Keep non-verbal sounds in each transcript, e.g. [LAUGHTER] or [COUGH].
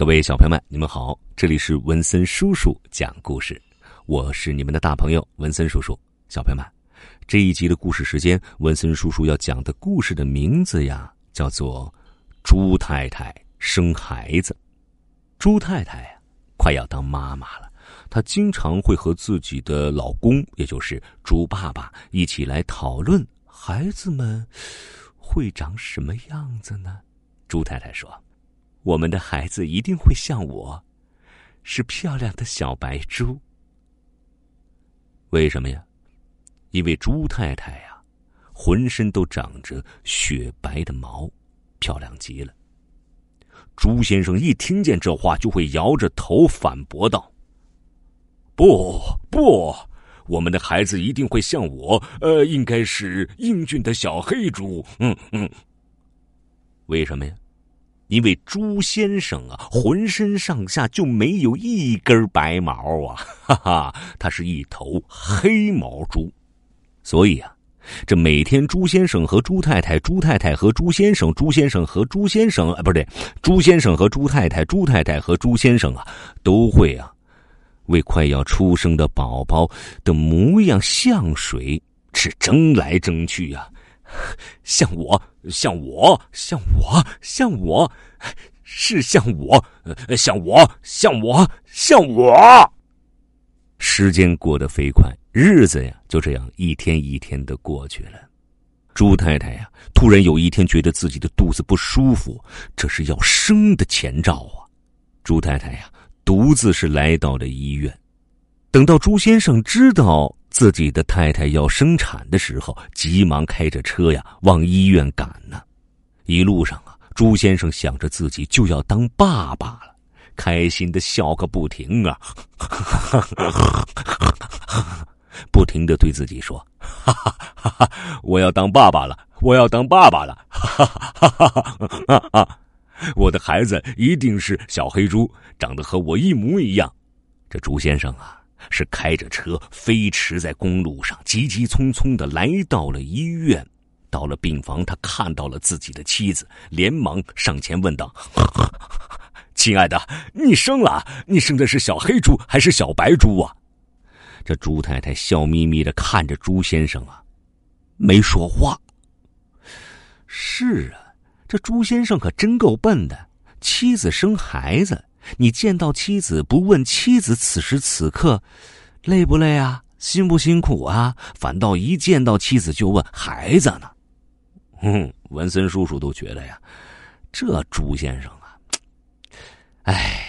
各位小朋友们，你们好，这里是文森叔叔讲故事，我是你们的大朋友文森叔叔。小朋友们，这一集的故事时间，文森叔叔要讲的故事的名字呀，叫做《猪太太生孩子》。猪太太呀，快要当妈妈了，她经常会和自己的老公，也就是猪爸爸，一起来讨论孩子们会长什么样子呢？猪太太说。我们的孩子一定会像我，是漂亮的小白猪。为什么呀？因为猪太太呀，浑身都长着雪白的毛，漂亮极了。猪先生一听见这话，就会摇着头反驳道：“不不，我们的孩子一定会像我，呃，应该是英俊的小黑猪。”嗯嗯。为什么呀？因为猪先生啊，浑身上下就没有一根白毛啊，[LAUGHS] 哈哈，他是一头黑毛猪，所以啊，这每天猪先生和猪太太，猪太太和猪先生，猪先生和猪先生，啊，不对，猪先生和猪太太，猪太太和猪先生啊，都会啊，为快要出生的宝宝的模样像水是争来争去呀。[LAUGHS] 像我，像我，像我，像我，是像我，像我，像我，像我。时间过得飞快，日子呀就这样一天一天的过去了。朱太太呀，突然有一天觉得自己的肚子不舒服，这是要生的前兆啊！朱太太呀，独自是来到了医院。等到朱先生知道。自己的太太要生产的时候，急忙开着车呀往医院赶呢。一路上啊，朱先生想着自己就要当爸爸了，开心的笑个不停啊，[LAUGHS] 不停的对自己说：“哈哈哈哈我要当爸爸了，我要当爸爸了，哈哈哈哈我的孩子一定是小黑猪，长得和我一模一样。”这朱先生啊。是开着车飞驰在公路上，急急匆匆的来到了医院。到了病房，他看到了自己的妻子，连忙上前问道：“ [LAUGHS] 亲爱的，你生了？你生的是小黑猪还是小白猪啊？”这朱太太笑眯眯的看着朱先生啊，没说话。是啊，这朱先生可真够笨的。妻子生孩子。你见到妻子不问妻子此时此刻累不累啊，辛不辛苦啊？反倒一见到妻子就问孩子呢。嗯，文森叔叔都觉得呀，这朱先生啊，哎。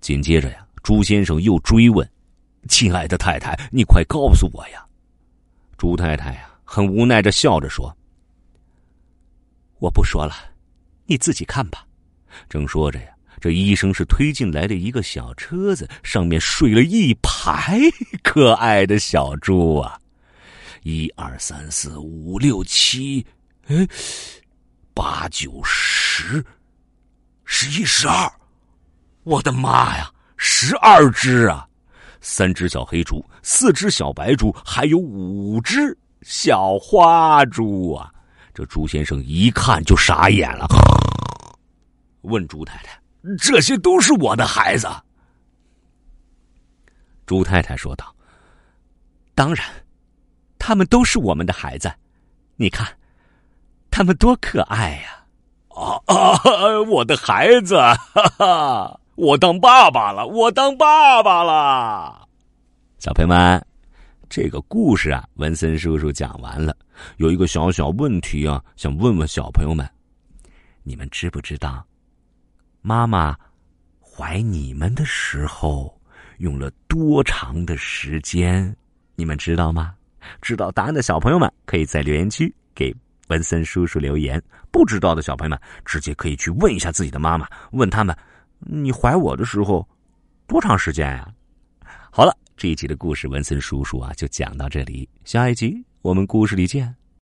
紧接着呀，朱先生又追问：“亲爱的太太，你快告诉我呀！”朱太太呀，很无奈的笑着说：“我不说了，你自己看吧。”正说着呀。这医生是推进来的一个小车子，上面睡了一排 [LAUGHS] 可爱的小猪啊！一二三四五六七，哎，八九十，十一十二，我的妈呀，十二只啊！三只小黑猪，四只小白猪，还有五只小花猪啊！这朱先生一看就傻眼了，[LAUGHS] 问朱太太。这些都是我的孩子，朱太太说道：“当然，他们都是我们的孩子。你看，他们多可爱呀！”啊啊！我的孩子，哈哈！我当爸爸了，我当爸爸了。小朋友们，这个故事啊，文森叔叔讲完了。有一个小小问题啊，想问问小朋友们：你们知不知道？妈妈怀你们的时候用了多长的时间？你们知道吗？知道答案的小朋友们可以在留言区给文森叔叔留言。不知道的小朋友们直接可以去问一下自己的妈妈，问他们：你怀我的时候多长时间呀？好了，这一集的故事文森叔叔啊就讲到这里，下一集我们故事里见。